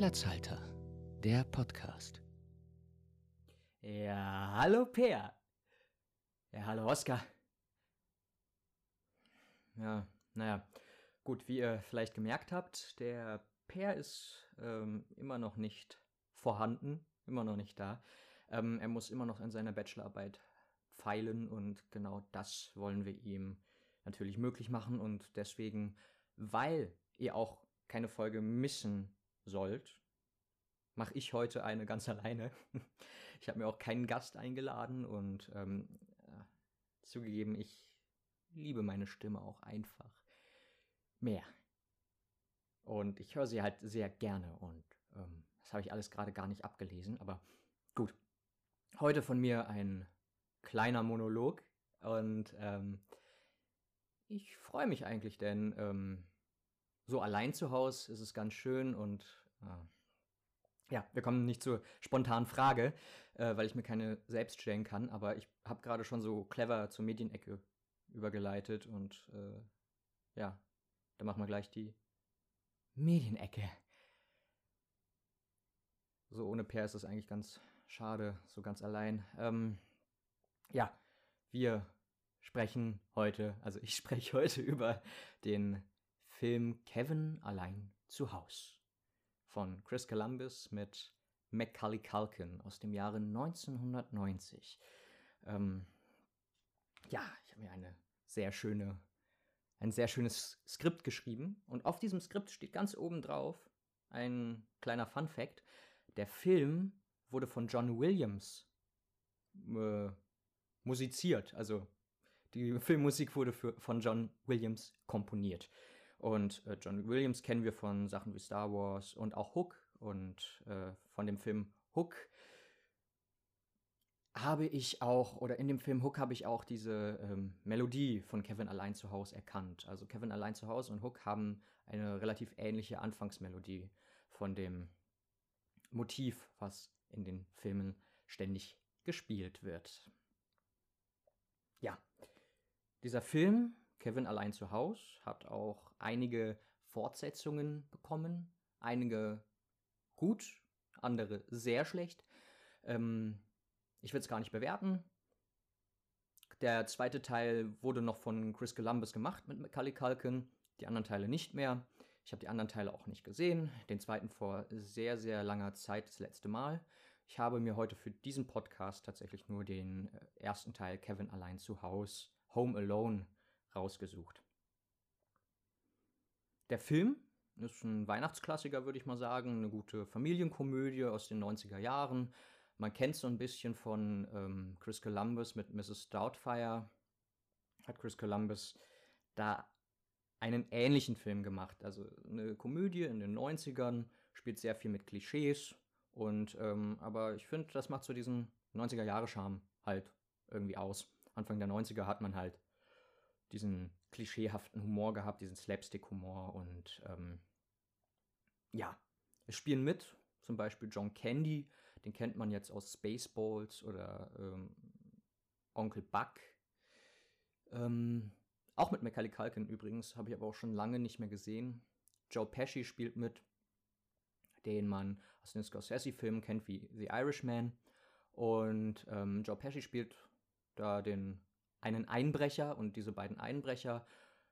Platzhalter, der Podcast. Ja, hallo Peer. Ja, hallo Oskar. Ja, naja. Gut, wie ihr vielleicht gemerkt habt, der Peer ist ähm, immer noch nicht vorhanden, immer noch nicht da. Ähm, er muss immer noch an seiner Bachelorarbeit feilen und genau das wollen wir ihm natürlich möglich machen und deswegen, weil ihr auch keine Folge missen sollt, mache ich heute eine ganz alleine. Ich habe mir auch keinen Gast eingeladen und ähm, äh, zugegeben, ich liebe meine Stimme auch einfach mehr. Und ich höre sie halt sehr gerne und ähm, das habe ich alles gerade gar nicht abgelesen, aber gut. Heute von mir ein kleiner Monolog und ähm, ich freue mich eigentlich, denn ähm, so allein zu Hause ist es ganz schön und äh, ja, wir kommen nicht zur spontanen Frage, äh, weil ich mir keine selbst stellen kann, aber ich habe gerade schon so clever zur Medienecke übergeleitet und äh, ja, da machen wir gleich die Medienecke. So ohne Per ist das eigentlich ganz schade, so ganz allein. Ähm, ja, wir sprechen heute, also ich spreche heute über den Film Kevin allein zu Haus von Chris Columbus mit Macaulay Culkin aus dem Jahre 1990. Ähm, ja, ich habe mir eine sehr schöne, ein sehr schönes Skript geschrieben und auf diesem Skript steht ganz oben drauf ein kleiner Fun Fact. Der Film wurde von John Williams äh, musiziert, also die Filmmusik wurde für, von John Williams komponiert. Und äh, John Williams kennen wir von Sachen wie Star Wars und auch Hook. Und äh, von dem Film Hook habe ich auch, oder in dem Film Hook habe ich auch diese ähm, Melodie von Kevin allein zu Hause erkannt. Also Kevin allein zu Hause und Hook haben eine relativ ähnliche Anfangsmelodie von dem Motiv, was in den Filmen ständig gespielt wird. Ja, dieser Film Kevin allein zu Haus hat auch einige Fortsetzungen bekommen. Einige gut, andere sehr schlecht. Ähm, ich will es gar nicht bewerten. Der zweite Teil wurde noch von Chris Columbus gemacht mit Macaulay Culkin, die anderen Teile nicht mehr. Ich habe die anderen Teile auch nicht gesehen, den zweiten vor sehr, sehr langer Zeit das letzte Mal. Ich habe mir heute für diesen Podcast tatsächlich nur den äh, ersten Teil Kevin allein zu Haus, Home Alone rausgesucht. Der Film ist ein Weihnachtsklassiker, würde ich mal sagen, eine gute Familienkomödie aus den 90er Jahren. Man kennt so ein bisschen von ähm, Chris Columbus mit Mrs. Doubtfire. Hat Chris Columbus da einen ähnlichen Film gemacht. Also eine Komödie in den 90ern, spielt sehr viel mit Klischees. Und ähm, aber ich finde, das macht so diesen 90er-Jahre-Charme halt irgendwie aus. Anfang der 90er hat man halt diesen klischeehaften Humor gehabt, diesen Slapstick-Humor und ähm, ja, es spielen mit zum Beispiel John Candy, den kennt man jetzt aus Spaceballs oder ähm, Onkel Buck. Ähm, auch mit Macaulay Culkin übrigens, habe ich aber auch schon lange nicht mehr gesehen. Joe Pesci spielt mit, den man aus den Scorsese-Filmen kennt wie The Irishman. Und ähm, Joe Pesci spielt da den einen Einbrecher und diese beiden Einbrecher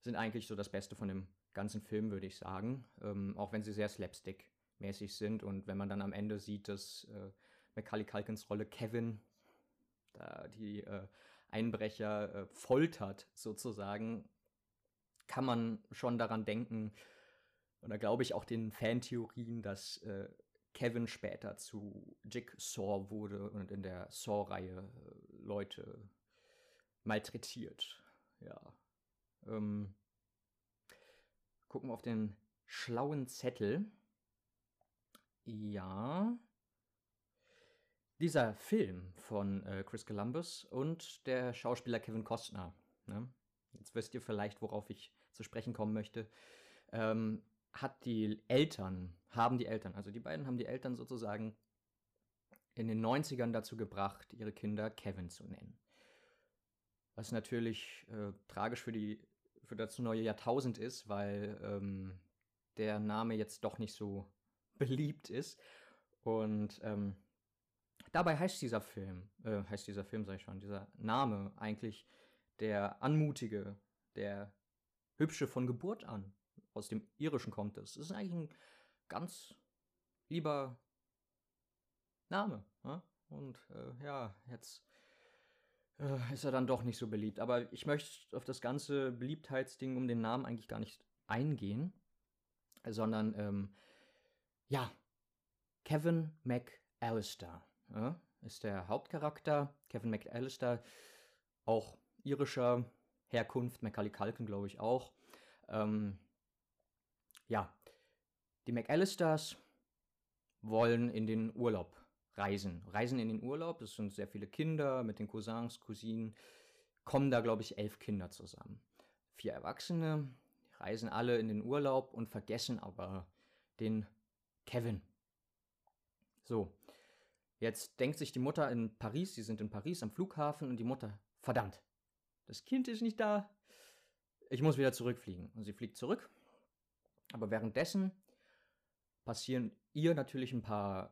sind eigentlich so das Beste von dem ganzen Film, würde ich sagen. Ähm, auch wenn sie sehr slapstick-mäßig sind und wenn man dann am Ende sieht, dass äh, Macaulay Culkins Rolle Kevin da die äh, Einbrecher äh, foltert sozusagen, kann man schon daran denken, oder glaube ich auch den Fantheorien, dass äh, Kevin später zu Jigsaw wurde und in der Saw-Reihe äh, Leute malträtiert. Ja. Ähm, gucken wir auf den schlauen Zettel. Ja. Dieser Film von äh, Chris Columbus und der Schauspieler Kevin Costner. Ne? Jetzt wisst ihr vielleicht, worauf ich zu sprechen kommen möchte. Ähm, hat die Eltern, haben die Eltern, also die beiden haben die Eltern sozusagen in den 90ern dazu gebracht, ihre Kinder Kevin zu nennen. Was natürlich äh, tragisch für, die, für das neue Jahrtausend ist, weil ähm, der Name jetzt doch nicht so beliebt ist. Und ähm, dabei heißt dieser Film, äh, heißt dieser Film, sag ich schon, dieser Name eigentlich der Anmutige, der Hübsche von Geburt an. Aus dem Irischen kommt es. Das ist eigentlich ein ganz lieber Name. Ne? Und äh, ja, jetzt ist er dann doch nicht so beliebt. Aber ich möchte auf das ganze Beliebtheitsding um den Namen eigentlich gar nicht eingehen, sondern ähm, ja, Kevin McAllister ja, ist der Hauptcharakter. Kevin McAllister, auch irischer Herkunft, Macaulay Culkin glaube ich auch. Ähm, ja, die McAllisters wollen in den Urlaub reisen. Reisen in den Urlaub, das sind sehr viele Kinder mit den Cousins, Cousinen, kommen da, glaube ich, elf Kinder zusammen. Vier Erwachsene reisen alle in den Urlaub und vergessen aber den Kevin. So, jetzt denkt sich die Mutter in Paris, sie sind in Paris am Flughafen und die Mutter, verdammt, das Kind ist nicht da, ich muss wieder zurückfliegen. Und sie fliegt zurück, aber währenddessen passieren ihr natürlich ein paar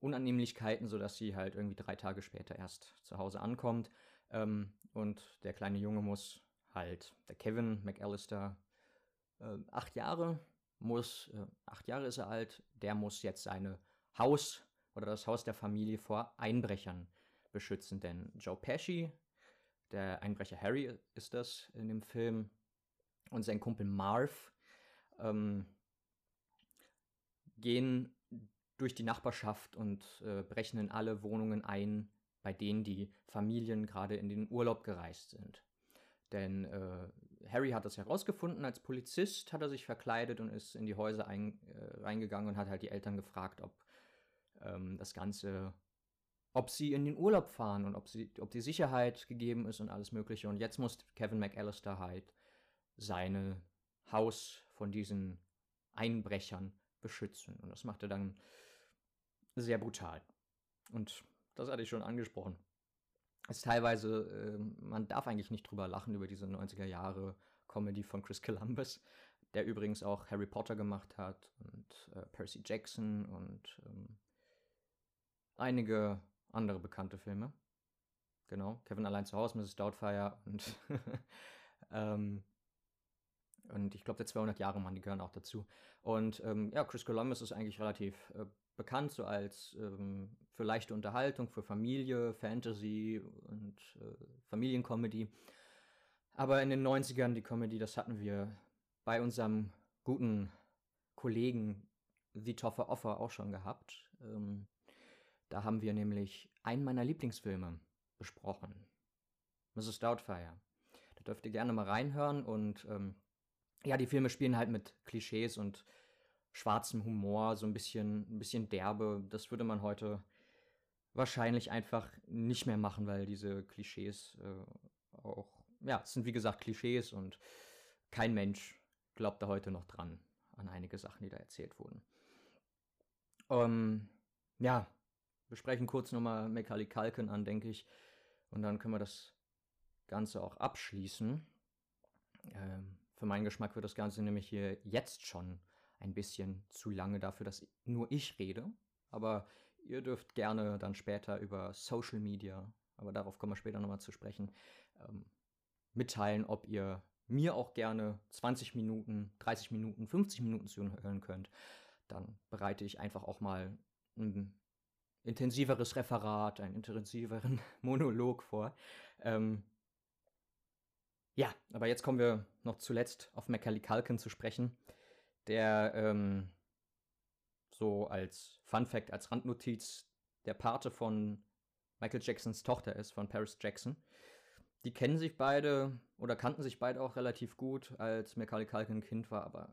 Unannehmlichkeiten, sodass sie halt irgendwie drei Tage später erst zu Hause ankommt. Ähm, und der kleine Junge muss halt, der Kevin McAllister, äh, acht Jahre, muss, äh, acht Jahre ist er alt, der muss jetzt seine Haus oder das Haus der Familie vor Einbrechern beschützen. Denn Joe Pesci, der Einbrecher Harry ist das in dem Film, und sein Kumpel Marv ähm, gehen durch die Nachbarschaft und äh, brechen in alle Wohnungen ein, bei denen die Familien gerade in den Urlaub gereist sind. Denn äh, Harry hat das herausgefunden, als Polizist hat er sich verkleidet und ist in die Häuser ein, äh, reingegangen und hat halt die Eltern gefragt, ob ähm, das Ganze, ob sie in den Urlaub fahren und ob, sie, ob die Sicherheit gegeben ist und alles Mögliche. Und jetzt muss Kevin McAllister halt seine Haus von diesen Einbrechern beschützen. Und das macht er dann sehr brutal. Und das hatte ich schon angesprochen. Es ist teilweise, äh, man darf eigentlich nicht drüber lachen, über diese 90er Jahre Comedy von Chris Columbus, der übrigens auch Harry Potter gemacht hat und äh, Percy Jackson und ähm, einige andere bekannte Filme. Genau, Kevin allein zu Hause, Mrs. Doubtfire und ähm, und ich glaube, der 200 Jahre Mann, die gehören auch dazu. Und ähm, ja, Chris Columbus ist eigentlich relativ äh, bekannt, so als ähm, für leichte Unterhaltung, für Familie, Fantasy und äh, Familiencomedy. Aber in den 90ern, die Comedy, das hatten wir bei unserem guten Kollegen The Toffer Offer auch schon gehabt. Ähm, da haben wir nämlich einen meiner Lieblingsfilme besprochen. Mrs. Doubtfire. Da dürft ihr gerne mal reinhören und ähm, ja, die Filme spielen halt mit Klischees und schwarzem Humor, so ein bisschen, ein bisschen derbe. Das würde man heute wahrscheinlich einfach nicht mehr machen, weil diese Klischees äh, auch, ja, es sind wie gesagt Klischees und kein Mensch glaubt da heute noch dran, an einige Sachen, die da erzählt wurden. Ähm, ja, wir sprechen kurz nochmal Macaulay Culkin an, denke ich. Und dann können wir das Ganze auch abschließen. Ähm, für meinen Geschmack wird das Ganze nämlich hier jetzt schon ein bisschen zu lange dafür, dass nur ich rede. Aber ihr dürft gerne dann später über Social Media, aber darauf kommen wir später nochmal zu sprechen, ähm, mitteilen, ob ihr mir auch gerne 20 Minuten, 30 Minuten, 50 Minuten zuhören könnt. Dann bereite ich einfach auch mal ein intensiveres Referat, einen intensiveren Monolog vor. Ähm, ja, aber jetzt kommen wir noch zuletzt auf Macaulay Culkin zu sprechen, der ähm, so als Fun Fact, als Randnotiz der Pate von Michael Jacksons Tochter ist, von Paris Jackson. Die kennen sich beide oder kannten sich beide auch relativ gut, als Macaulay Culkin Kind war, aber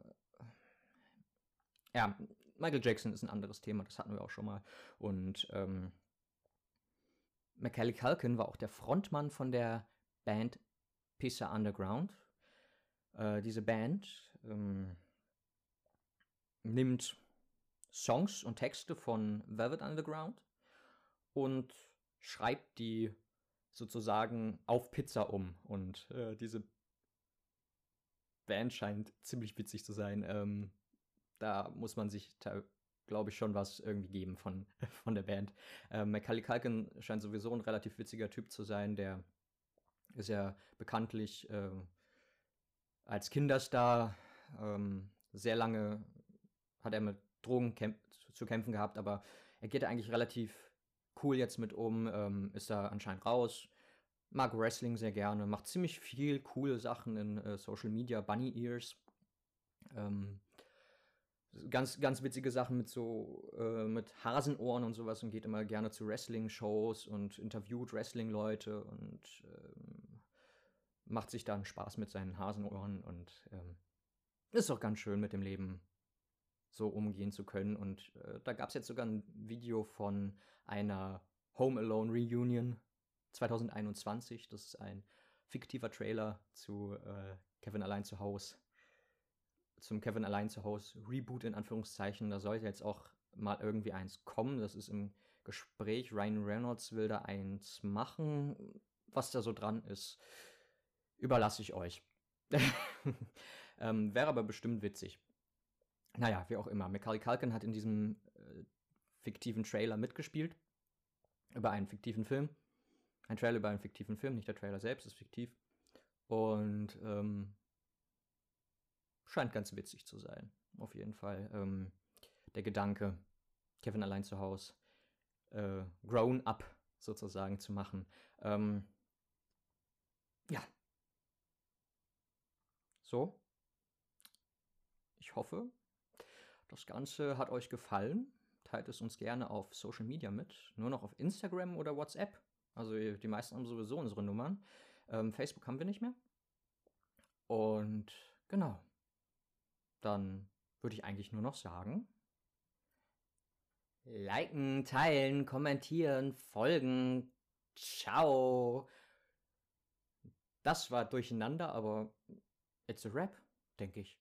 ja, Michael Jackson ist ein anderes Thema, das hatten wir auch schon mal. Und ähm, Macaulay Culkin war auch der Frontmann von der Band Pizza Underground. Äh, diese Band ähm, nimmt Songs und Texte von Velvet Underground und schreibt die sozusagen auf Pizza um. Und äh, diese Band scheint ziemlich witzig zu sein. Ähm, da muss man sich glaube ich, schon was irgendwie geben von, von der Band. Ähm, Macaulay Culkin scheint sowieso ein relativ witziger Typ zu sein. Der ist ja bekanntlich äh, als Kinderstar ähm, sehr lange hat er mit Drogen kämp zu kämpfen gehabt, aber er geht eigentlich relativ cool jetzt mit um, ähm, ist da anscheinend raus, mag Wrestling sehr gerne, macht ziemlich viel coole Sachen in äh, Social Media, Bunny Ears. Ähm, ganz, ganz witzige Sachen mit so, äh, mit Hasenohren und sowas und geht immer gerne zu Wrestling-Shows und interviewt Wrestling-Leute und ähm, macht sich dann Spaß mit seinen Hasenohren und ähm, ist auch ganz schön mit dem Leben so umgehen zu können. Und äh, da gab es jetzt sogar ein Video von einer Home Alone Reunion 2021. Das ist ein fiktiver Trailer zu äh, Kevin allein zu Hause. Zum Kevin allein zu Hause Reboot in Anführungszeichen. Da sollte jetzt auch mal irgendwie eins kommen. Das ist im Gespräch. Ryan Reynolds will da eins machen. Was da so dran ist, überlasse ich euch. ähm, Wäre aber bestimmt witzig. Naja, wie auch immer. Macaulay Culkin hat in diesem äh, fiktiven Trailer mitgespielt. Über einen fiktiven Film. Ein Trailer über einen fiktiven Film, nicht der Trailer selbst ist fiktiv. Und ähm, scheint ganz witzig zu sein. Auf jeden Fall. Ähm, der Gedanke, Kevin allein zu Hause, äh, grown up sozusagen zu machen. Ähm, ja. So. Ich hoffe, das Ganze hat euch gefallen. Teilt es uns gerne auf Social Media mit. Nur noch auf Instagram oder WhatsApp. Also die meisten haben sowieso unsere Nummern. Ähm, Facebook haben wir nicht mehr. Und genau. Dann würde ich eigentlich nur noch sagen. Liken, teilen, kommentieren, folgen. Ciao. Das war durcheinander, aber it's a rap, denke ich.